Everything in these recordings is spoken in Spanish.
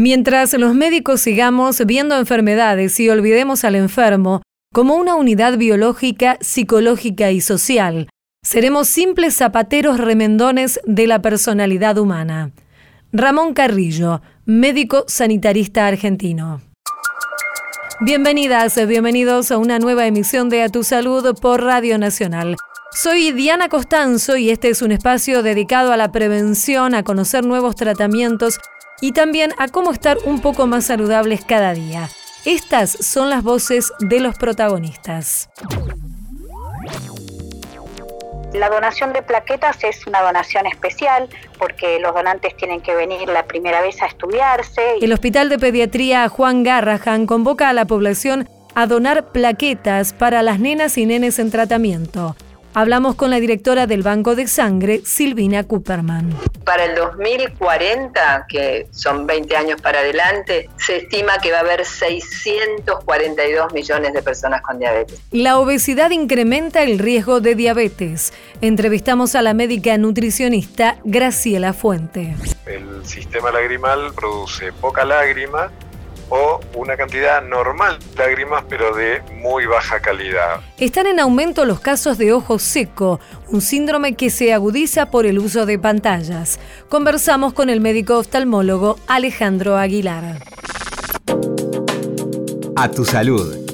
Mientras los médicos sigamos viendo enfermedades y olvidemos al enfermo como una unidad biológica, psicológica y social, seremos simples zapateros remendones de la personalidad humana. Ramón Carrillo, médico sanitarista argentino. Bienvenidas, bienvenidos a una nueva emisión de A Tu Salud por Radio Nacional. Soy Diana Costanzo y este es un espacio dedicado a la prevención, a conocer nuevos tratamientos y también a cómo estar un poco más saludables cada día. Estas son las voces de los protagonistas. La donación de plaquetas es una donación especial porque los donantes tienen que venir la primera vez a estudiarse. El Hospital de Pediatría Juan Garrahan convoca a la población a donar plaquetas para las nenas y nenes en tratamiento. Hablamos con la directora del Banco de Sangre, Silvina Cooperman. Para el 2040, que son 20 años para adelante, se estima que va a haber 642 millones de personas con diabetes. La obesidad incrementa el riesgo de diabetes. Entrevistamos a la médica nutricionista Graciela Fuente. El sistema lagrimal produce poca lágrima o una cantidad normal de lágrimas pero de muy baja calidad. Están en aumento los casos de ojo seco, un síndrome que se agudiza por el uso de pantallas. Conversamos con el médico oftalmólogo Alejandro Aguilar. A tu salud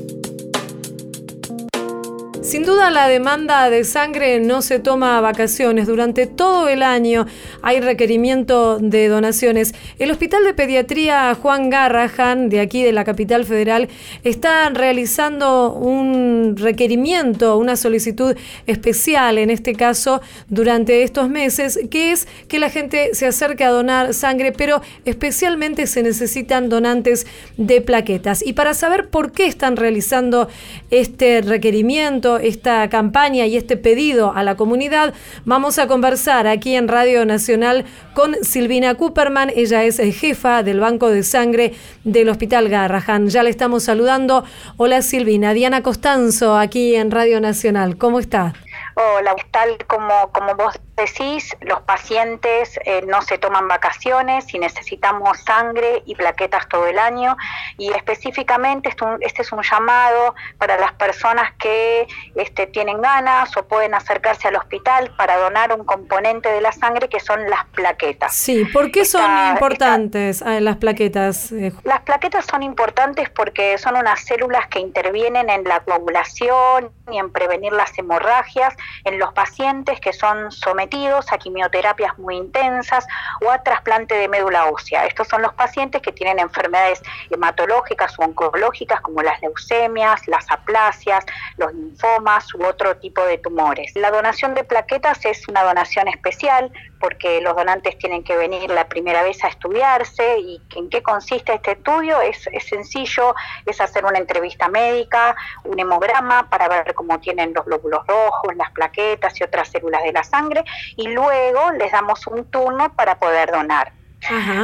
sin duda la demanda de sangre no se toma vacaciones. Durante todo el año hay requerimiento de donaciones. El Hospital de Pediatría Juan Garrahan, de aquí de la capital federal, está realizando un requerimiento, una solicitud especial, en este caso, durante estos meses, que es que la gente se acerque a donar sangre, pero especialmente se necesitan donantes de plaquetas. Y para saber por qué están realizando este requerimiento, esta campaña y este pedido a la comunidad, vamos a conversar aquí en Radio Nacional con Silvina Cooperman. Ella es jefa del Banco de Sangre del Hospital Garrahan. Ya le estamos saludando. Hola Silvina. Diana Costanzo aquí en Radio Nacional. ¿Cómo está? Hola, tal como, como vos decís, los pacientes eh, no se toman vacaciones y necesitamos sangre y plaquetas todo el año y específicamente este es un llamado para las personas que este, tienen ganas o pueden acercarse al hospital para donar un componente de la sangre que son las plaquetas. Sí, ¿por qué son importantes ah, las plaquetas? Eh, las plaquetas son importantes porque son unas células que intervienen en la coagulación y en prevenir las hemorragias en los pacientes que son sometidos a quimioterapias muy intensas o a trasplante de médula ósea. Estos son los pacientes que tienen enfermedades hematológicas o oncológicas como las leucemias, las aplasias, los linfomas u otro tipo de tumores. La donación de plaquetas es una donación especial porque los donantes tienen que venir la primera vez a estudiarse y en qué consiste este estudio es, sencillo, es hacer una entrevista médica, un hemograma para ver cómo tienen los glóbulos rojos, las plaquetas y otras células de la sangre y luego les damos un turno para poder donar.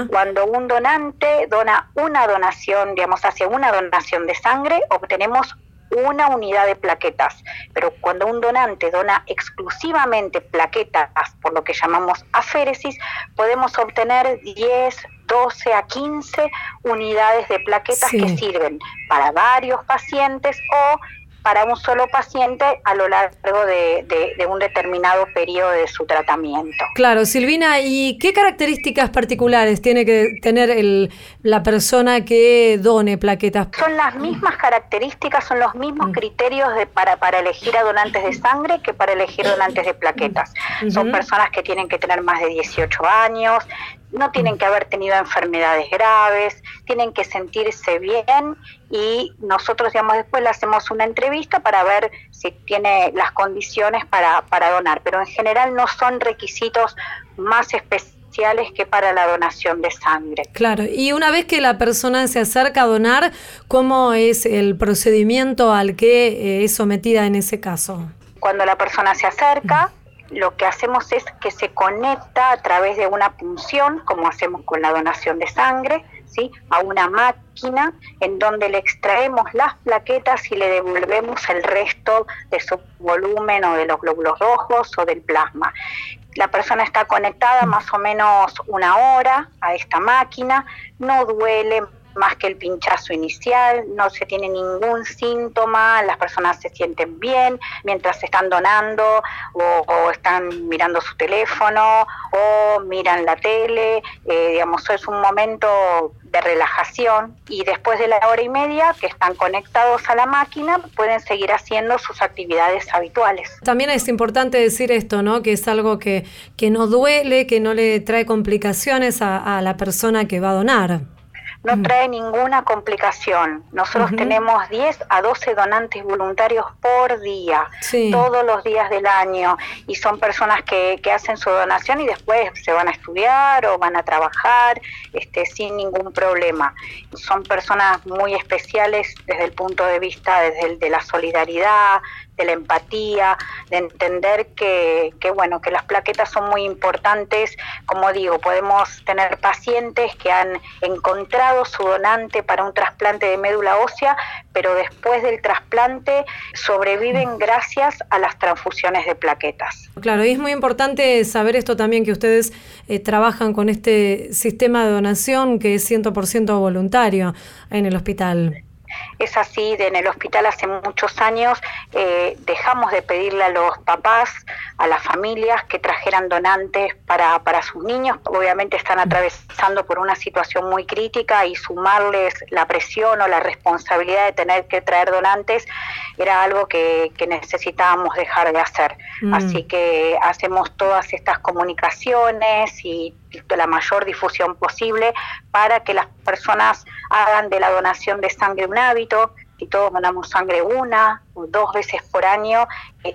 Cuando un donante dona una donación, digamos, hace una donación de sangre, obtenemos una unidad de plaquetas, pero cuando un donante dona exclusivamente plaquetas, por lo que llamamos aféresis, podemos obtener 10, 12 a 15 unidades de plaquetas que sirven para varios pacientes o para un solo paciente a lo largo de, un determinado periodo de su tratamiento. Claro, Silvina, ¿y qué características particulares tiene que tener el, la persona que done plaquetas? Son las mismas características, son los mismos mm. criterios de, para, para elegir a donantes de sangre que para elegir donantes de plaquetas. Son personas que tienen que tener más de 18 años, no tienen que haber tenido enfermedades graves, tienen que sentirse bien y nosotros, digamos, después le hacemos una entrevista para ver si tiene las condiciones para, para donar, pero en general no son requisitos más especiales que para la donación de sangre. Claro, y una vez que la persona se acerca a donar, ¿cómo es el procedimiento al que eh, es sometida en ese caso? Cuando la persona se acerca, lo que hacemos es que se conecta a través de una punción, como hacemos con la donación de sangre, ¿sí? a una máquina en donde le extraemos las plaquetas y le devolvemos el resto de su volumen o de los glóbulos rojos o del plasma. La persona está conectada más o menos una hora a esta máquina, no duele más que el pinchazo inicial, no se tiene ningún síntoma, las personas se sienten bien mientras están donando o, están mirando su teléfono o miran la tele, eh, digamos, es un momento de relajación y después de la hora y media que están conectados a la máquina pueden seguir haciendo sus actividades habituales. También es importante decir esto, ¿no? Que es algo que, que no duele, que no le trae complicaciones a, a la persona que va a donar no mm. trae ninguna complicación. Nosotros tenemos 10 a 12 donantes voluntarios por día, todos los días del año, y son personas que, que, hacen su donación y después se van a estudiar o van a trabajar este, sin ningún problema. Son personas muy especiales desde el punto de vista desde el de la solidaridad, de la empatía, de entender que, que, bueno, que las plaquetas son muy importantes. Como digo, podemos tener pacientes que han encontrado su donante para un trasplante de médula ósea, pero después del trasplante sobreviven gracias a las transfusiones de plaquetas. Claro, y es muy importante saber esto también, que ustedes eh, trabajan con este sistema de donación que es 100% voluntario en el hospital. Es así, en el hospital hace muchos años eh, dejamos de pedirle a los papás, a las familias que trajeran donantes para, para sus niños. Obviamente están atravesando por una situación muy crítica y sumarles la presión o la responsabilidad de tener que traer donantes era algo que, necesitábamos dejar de hacer. Mm. Así que hacemos todas estas comunicaciones y la mayor difusión posible para que las personas hagan de la donación de sangre un hábito, si todos donamos sangre una o dos veces por año,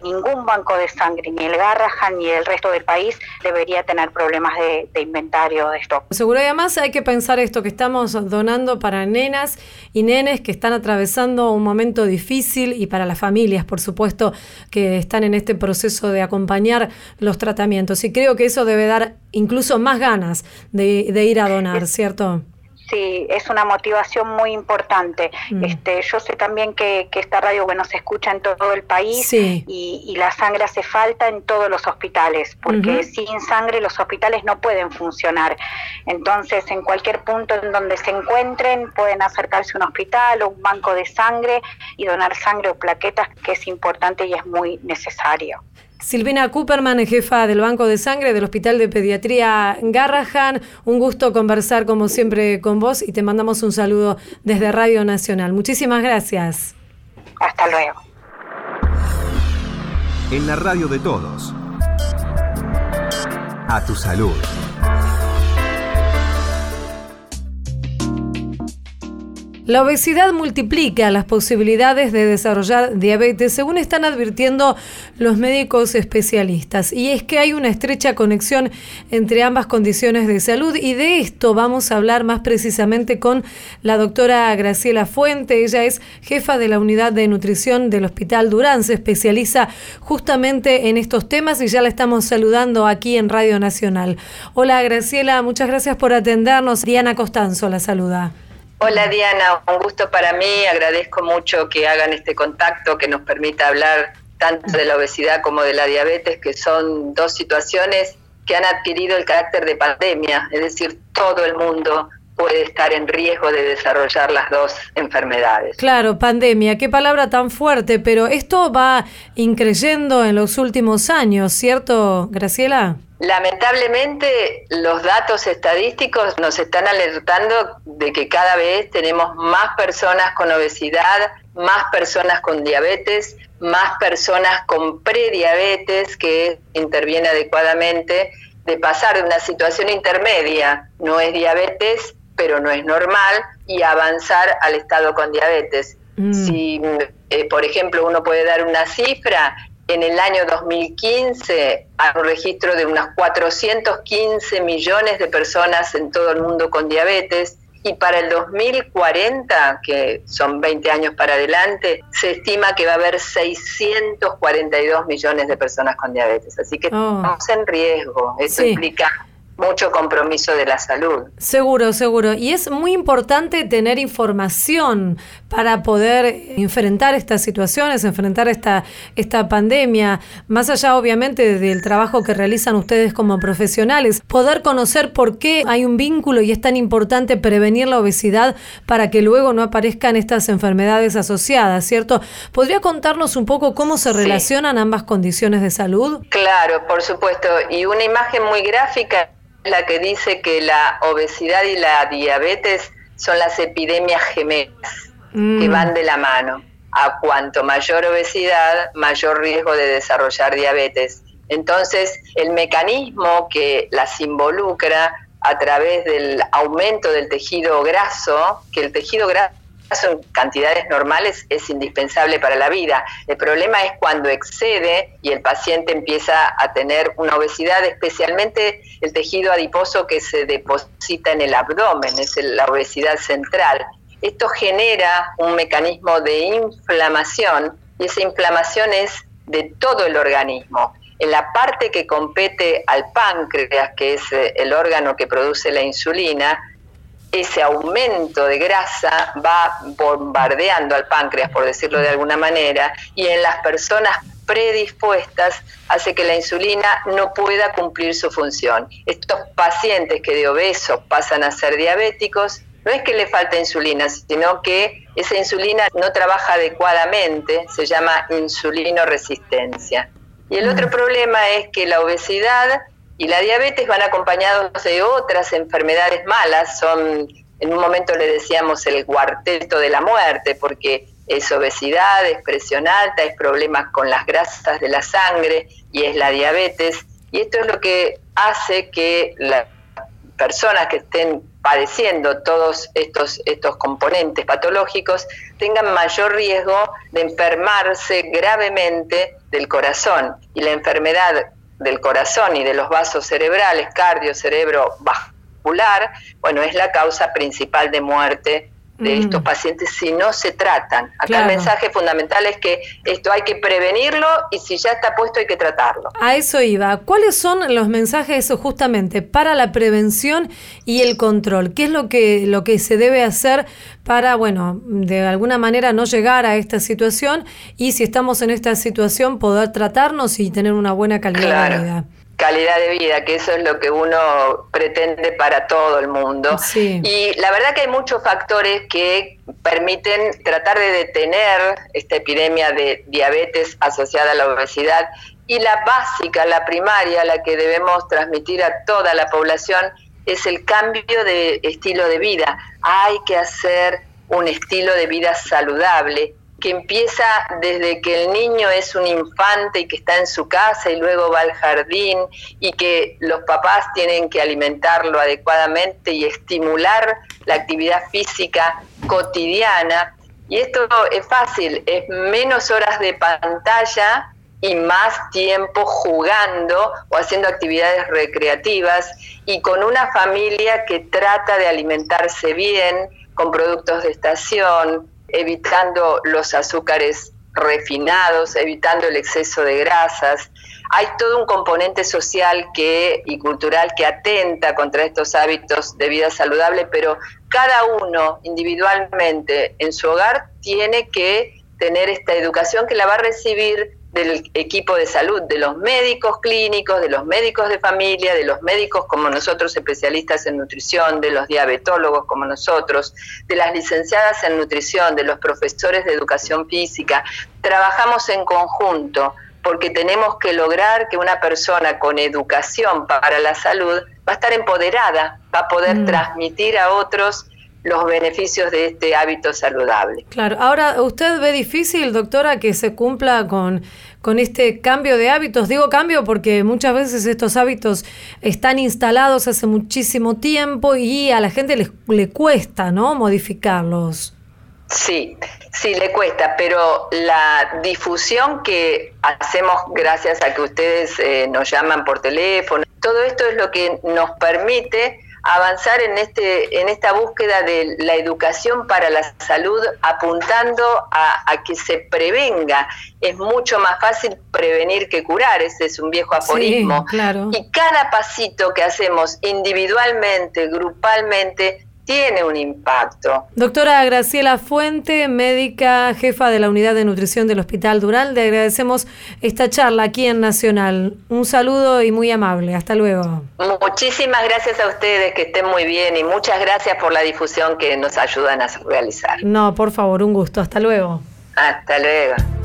ningún banco de sangre, ni el Garrahan ni el resto del país, debería tener problemas de, inventario de stock. Seguro, y además hay que pensar esto, que estamos donando para nenas y nenes que están atravesando un momento difícil y para las familias, por supuesto, que están en este proceso de acompañar los tratamientos. Y creo que eso debe dar incluso más ganas de, de ir a donar, ¿cierto? Sí, es una motivación muy importante. Mm. Este, yo sé también que, esta radio bueno se escucha en todo el país y, la sangre hace falta en todos los hospitales, porque sin sangre los hospitales no pueden funcionar. Entonces, en cualquier punto en donde se encuentren, pueden acercarse a un hospital o un banco de sangre y donar sangre o plaquetas, que es importante y es muy necesario. Silvina Cooperman, jefa del Banco de Sangre del Hospital de Pediatría Garrahan. Un gusto conversar como siempre con vos y te mandamos un saludo desde Radio Nacional. Muchísimas gracias. Hasta luego. En la radio de todos. A tu salud. La obesidad multiplica las posibilidades de desarrollar diabetes, según están advirtiendo los médicos especialistas. Y es que hay una estrecha conexión entre ambas condiciones de salud y de esto vamos a hablar más precisamente con la doctora Graciela Fuente. Ella es jefa de la unidad de nutrición del Hospital Durán, se especializa justamente en estos temas y ya la estamos saludando aquí en Radio Nacional. Hola Graciela, muchas gracias por atendernos. Diana Costanzo la saluda. Hola Diana, un gusto para mí, agradezco mucho que hagan este contacto que nos permita hablar tanto de la obesidad como de la diabetes, que son dos situaciones que han adquirido el carácter de pandemia, es decir, todo el mundo puede estar en riesgo de desarrollar las dos enfermedades. Claro, pandemia, qué palabra tan fuerte, pero esto va increyendo en los últimos años, ¿cierto, Graciela? Lamentablemente los datos estadísticos nos están alertando de que cada vez tenemos más personas con obesidad, más personas con diabetes, más personas con prediabetes que interviene adecuadamente, de pasar de una situación intermedia, no es diabetes, pero no es normal, y avanzar al estado con diabetes. Mm. Si, eh, por ejemplo, uno puede dar una cifra, en el año 2015 hay un registro de unas 415 millones de personas en todo el mundo con diabetes y para el 2040, que son 20 años para adelante, se estima que va a haber 642 millones de personas con diabetes. Así que oh. estamos en riesgo. Eso implica mucho compromiso de la salud. Seguro, seguro. Y es muy importante tener información para poder enfrentar estas situaciones, enfrentar esta, esta pandemia, más allá obviamente del trabajo que realizan ustedes como profesionales, poder conocer por qué hay un vínculo y es tan importante prevenir la obesidad para que luego no aparezcan estas enfermedades asociadas, ¿cierto? ¿Podría contarnos un poco cómo se relacionan ambas condiciones de salud? Claro, por supuesto. Y una imagen muy gráfica la que dice que la obesidad y la diabetes son las epidemias gemelas que mm. van de la mano. A cuanto mayor obesidad, mayor riesgo de desarrollar diabetes. Entonces, el mecanismo que las involucra a través del aumento del tejido graso, que el tejido graso en cantidades normales es indispensable para la vida. El problema es cuando excede y el paciente empieza a tener una obesidad, especialmente el tejido adiposo que se deposita en el abdomen, es la obesidad central. Esto genera un mecanismo de inflamación y esa inflamación es de todo el organismo. En la parte que compete al páncreas, que es el órgano que produce la insulina, ese aumento de grasa va bombardeando al páncreas, por decirlo de alguna manera, y en las personas predispuestas hace que la insulina no pueda cumplir su función. Estos pacientes que de obesos pasan a ser diabéticos, no es que le falta insulina, sino que esa insulina no trabaja adecuadamente, se llama insulinoresistencia. Y el otro problema es que la obesidad y la diabetes van acompañados de otras enfermedades malas, son, en un momento le decíamos el cuarteto de la muerte, porque es obesidad, es presión alta, es problemas con las grasas de la sangre y es la diabetes. Y esto es lo que hace que las personas que estén padeciendo todos estos, estos componentes patológicos tengan mayor riesgo de enfermarse gravemente del corazón. Y la enfermedad del corazón y de los vasos cerebrales, cardio, cerebro, vascular, bueno, es la causa principal de muerte de mm. estos pacientes si no se tratan. Acá el mensaje fundamental es que esto hay que prevenirlo y si ya está puesto hay que tratarlo. A eso iba. ¿Cuáles son los mensajes justamente para la prevención y el control? ¿Qué es lo que, lo que se debe hacer para, bueno, de alguna manera no llegar a esta situación y si estamos en esta situación poder tratarnos y tener una buena calidad de vida? Calidad de vida, que eso es lo que uno pretende para todo el mundo. Y la verdad que hay muchos factores que permiten tratar de detener esta epidemia de diabetes asociada a la obesidad. Y la básica, la primaria, la que debemos transmitir a toda la población, es el cambio de estilo de vida. Hay que hacer un estilo de vida saludable, que empieza desde que el niño es un infante y que está en su casa y luego va al jardín y que los papás tienen que alimentarlo adecuadamente y estimular la actividad física cotidiana. Y esto es fácil, es menos horas de pantalla y más tiempo jugando o haciendo actividades recreativas y con una familia que trata de alimentarse bien, con productos de estación, evitando los azúcares refinados, evitando el exceso de grasas. Hay todo un componente social que, y cultural que atenta contra estos hábitos de vida saludable, pero cada uno individualmente en su hogar tiene que tener esta educación que la va a recibir del equipo de salud, de los médicos clínicos, de los médicos de familia, de los médicos como nosotros especialistas en nutrición, de los diabetólogos como nosotros, de las licenciadas en nutrición, de los profesores de educación física. Trabajamos en conjunto porque tenemos que lograr que una persona con educación para la salud va a estar empoderada, va a poder mm. transmitir a otros los beneficios de este hábito saludable. Claro, ahora usted ve difícil, doctora, que se cumpla con, con este cambio de hábitos. Digo cambio porque muchas veces estos hábitos están instalados hace muchísimo tiempo y a la gente le, le cuesta, ¿no? Modificarlos. Sí, sí, le cuesta, pero la difusión que hacemos gracias a que ustedes eh, nos llaman por teléfono, todo esto es lo que nos permite avanzar en, este, en esta búsqueda de la educación para la salud, apuntando a, que se prevenga. Es mucho más fácil prevenir que curar, ese es un viejo aforismo. claro. Y cada pasito que hacemos individualmente, grupalmente, tiene un impacto. Doctora Graciela Fuente, médica jefa de la unidad de nutrición del Hospital Dural, le agradecemos esta charla aquí en Nacional. Un saludo y muy amable. Hasta luego. Muchísimas gracias a ustedes, que estén muy bien y muchas gracias por la difusión que nos ayudan a realizar. No, por favor, un gusto. Hasta luego. Hasta luego.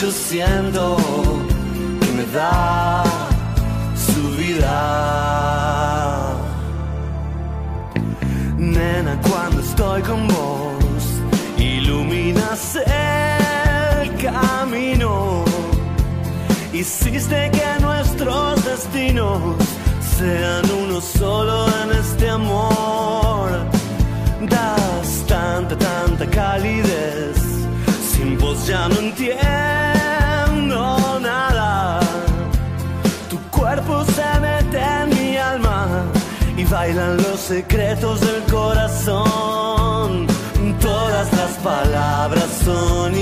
yo siento que me da su vida. Nena, cuando estoy con vos, iluminas el camino. Hiciste que nuestros destinos sean uno solo en este amor. Das tanta, tanta calidez. Sin vos ya no entiendo nada. Tu cuerpo se mete en mi alma y bailan los secretos del corazón. Todas las palabras son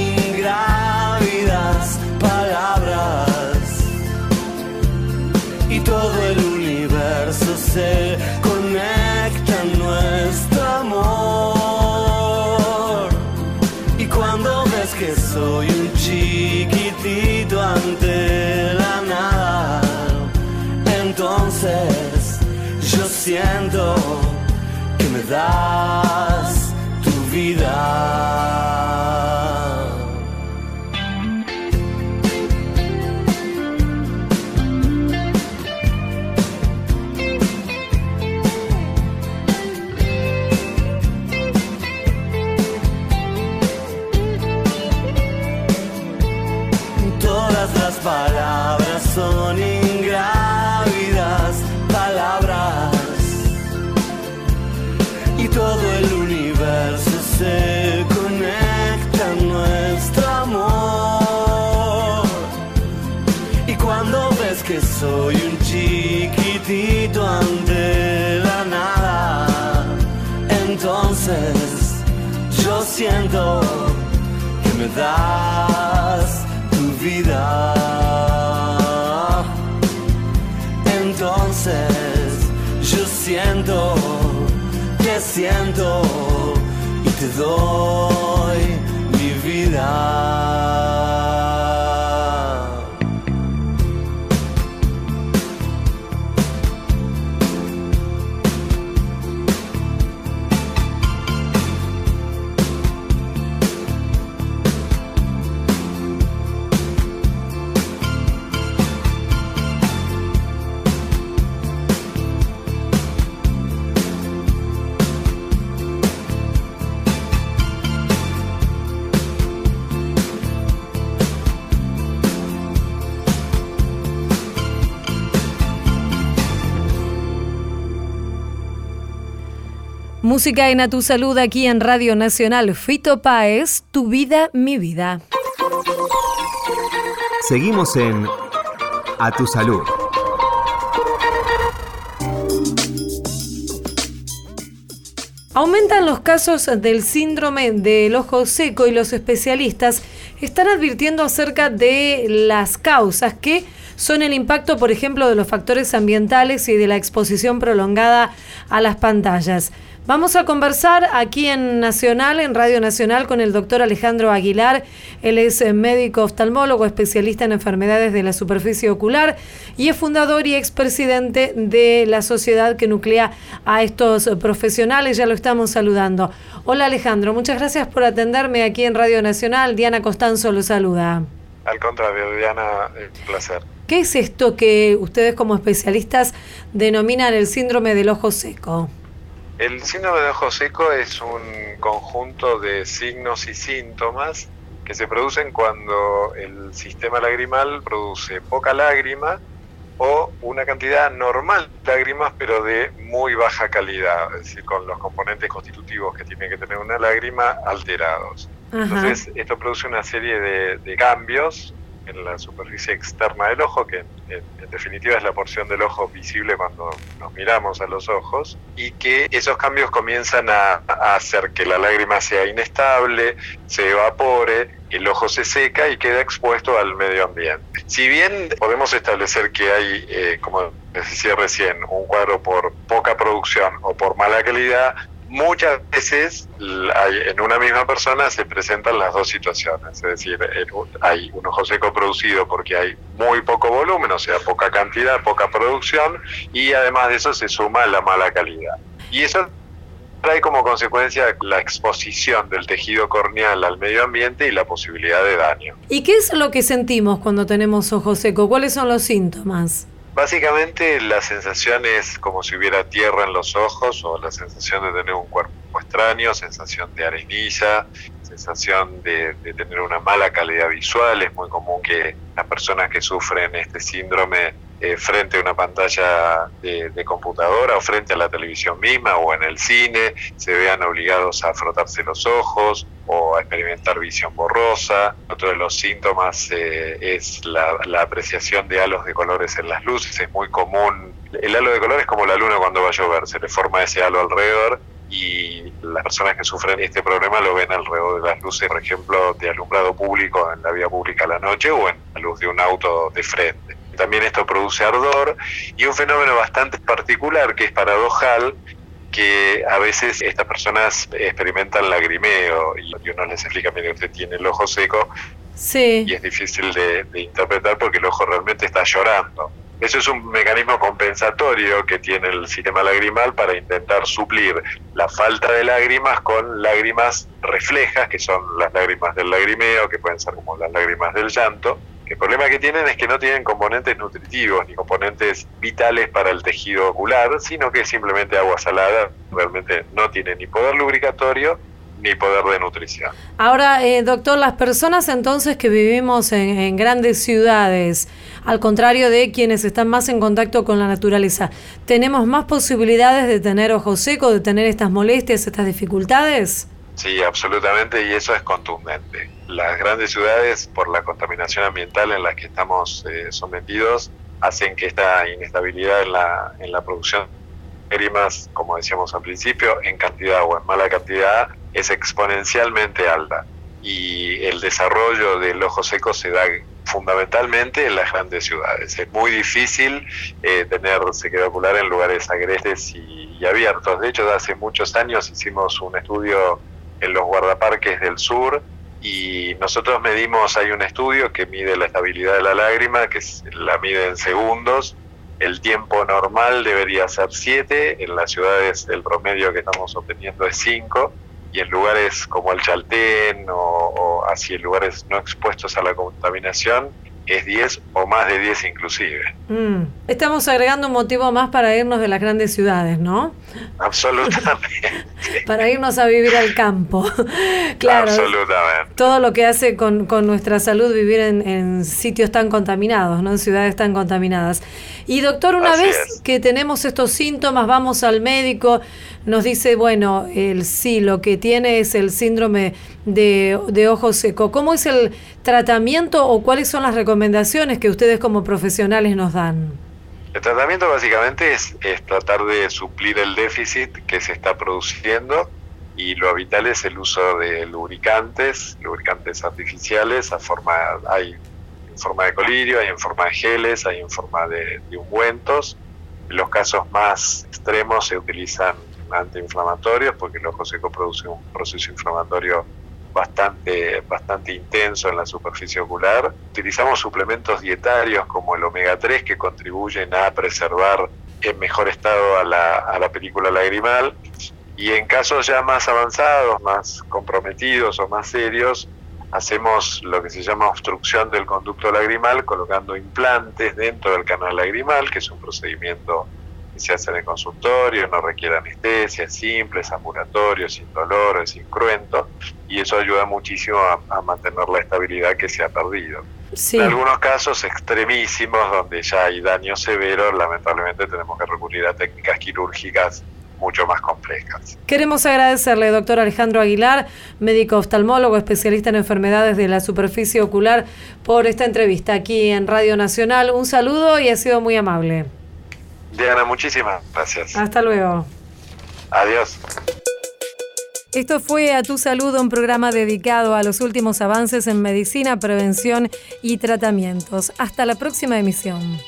das tu vida. Todas las palabras son siento que me das tu vida. Entonces yo siento, te siento y te doy mi vida. Música en A Tu Salud aquí en Radio Nacional. Fito Páez, Tu Vida, Mi Vida. Seguimos en A Tu Salud. Aumentan los casos del síndrome del ojo seco y los especialistas están advirtiendo acerca de las causas que son el impacto, por ejemplo, de los factores ambientales y de la exposición prolongada a las pantallas. Vamos a conversar aquí en Nacional, en Radio Nacional, con el doctor Alejandro Aguilar. Él es eh, médico oftalmólogo, especialista en enfermedades de la superficie ocular y es fundador y expresidente de la sociedad que nuclea a estos profesionales. Ya lo estamos saludando. Hola Alejandro, muchas gracias por atenderme aquí en Radio Nacional. Diana Costanzo lo saluda. Al contrario, Diana, un placer. ¿Qué es esto que ustedes como especialistas denominan el síndrome del ojo seco? El síndrome de ojo seco es un conjunto de signos y síntomas que se producen cuando el sistema lagrimal produce poca lágrima o una cantidad normal de lágrimas pero de muy baja calidad, es decir, con los componentes constitutivos que tiene que tener una lágrima alterados. Entonces, esto produce una serie de, de cambios en la superficie externa del ojo, que en, definitiva es la porción del ojo visible cuando nos miramos a los ojos, y que esos cambios comienzan a, hacer que la lágrima sea inestable, se evapore, el ojo se seca y queda expuesto al medio ambiente. Si bien podemos establecer que hay, eh, como decía recién, un cuadro por poca producción o por mala calidad, muchas veces en una misma persona se presentan las dos situaciones, es decir, hay un ojo seco producido porque hay muy poco volumen, o sea, poca cantidad, poca producción, y además de eso se suma la mala calidad. Y eso trae como consecuencia la exposición del tejido corneal al medio ambiente y la posibilidad de daño. ¿Y qué es lo que sentimos cuando tenemos ojo seco? ¿Cuáles son los síntomas? Básicamente la sensación es como si hubiera tierra en los ojos o la sensación de tener un cuerpo extraño, sensación de arenilla, sensación de, tener una mala calidad visual. Es muy común que las personas que sufren este síndrome eh, frente a una pantalla de, computadora o frente a la televisión misma o en el cine se vean obligados a frotarse los ojos o a experimentar visión borrosa. Otro de los síntomas eh, es la, apreciación de halos de colores en las luces. Es muy común. El halo de color es como la luna cuando va a llover, se le forma ese halo alrededor y las personas que sufren este problema lo ven alrededor de las luces, por ejemplo, de alumbrado público en la vía pública a la noche o en la luz de un auto de frente. También esto produce ardor y un fenómeno bastante particular que es paradojal, que a veces estas personas experimentan lagrimeo y uno les explica, mire, usted tiene el ojo seco sí. y es difícil de, de interpretar porque el ojo realmente está llorando. Eso es un mecanismo compensatorio que tiene el sistema lagrimal para intentar suplir la falta de lágrimas con lágrimas reflejas, que son las lágrimas del lagrimeo, que pueden ser como las lágrimas del llanto. El problema que tienen es que no tienen componentes nutritivos ni componentes vitales para el tejido ocular, sino que es simplemente agua salada, realmente no tiene ni poder lubricatorio ni poder de nutrición. Ahora, eh, doctor, las personas entonces que vivimos en, grandes ciudades, al contrario de quienes están más en contacto con la naturaleza, ¿tenemos más posibilidades de tener ojo seco, de tener estas molestias, estas dificultades? Sí, absolutamente, y eso es contundente. Las grandes ciudades, por la contaminación ambiental en la que estamos eh, sometidos, hacen que esta inestabilidad en la, en la producción de como decíamos al principio, en cantidad o en mala cantidad, es exponencialmente alta y el desarrollo del ojo seco se da fundamentalmente en las grandes ciudades. Es muy difícil eh, tener sequedad ocular en lugares agrestes y, abiertos. De hecho, hace muchos años hicimos un estudio en los guardaparques del sur y nosotros medimos, hay un estudio que mide la estabilidad de la lágrima, que la mide en segundos. El tiempo normal debería ser 7, en las ciudades el promedio que estamos obteniendo es 5 y en lugares como el Chaltén o, o así en lugares no expuestos a la contaminación es 10 o más de 10 inclusive. Mm. Estamos agregando un motivo más para irnos de las grandes ciudades, ¿no? Absolutamente. para irnos a vivir al campo. claro. Absolutamente. Todo lo que hace con, con nuestra salud vivir en, en, sitios tan contaminados, ¿no? En ciudades tan contaminadas. Y doctor, una vez que tenemos estos síntomas, vamos al médico, nos dice, bueno, el sí, lo que tiene es el síndrome de, ojo seco. ¿Cómo es el tratamiento o cuáles son las recomendaciones que ustedes como profesionales nos dan? El tratamiento básicamente es, es tratar de suplir el déficit que se está produciendo y lo habitual es el uso de lubricantes, lubricantes artificiales, a forma, hay en forma de colirio, hay en forma de geles, hay en forma de, de ungüentos. En los casos más extremos se utilizan antiinflamatorios porque el ojo seco produce un proceso inflamatorio bastante, bastante intenso en la superficie ocular. Utilizamos suplementos dietarios como el omega 3 que contribuyen a preservar en mejor estado a la, a la película lagrimal y en casos ya más avanzados, más comprometidos o más serios, hacemos lo que se llama obstrucción del conducto lagrimal colocando implantes dentro del canal lagrimal, que es un procedimiento que se hace en el consultorio, no requiere anestesia, es simple, es ambulatorio, sin dolor, es incruento, y eso ayuda muchísimo a, mantener la estabilidad que se ha perdido. En algunos casos extremísimos, donde ya hay daño severo, lamentablemente tenemos que recurrir a técnicas quirúrgicas mucho más complejas. Queremos agradecerle, doctor Alejandro Aguilar, médico oftalmólogo, especialista en enfermedades de la superficie ocular, por esta entrevista aquí en Radio Nacional. Un saludo y ha sido muy amable. Diana, muchísimas gracias. Hasta luego. Adiós. Esto fue A Tu Salud, un programa dedicado a los últimos avances en medicina, prevención y tratamientos. Hasta la próxima emisión.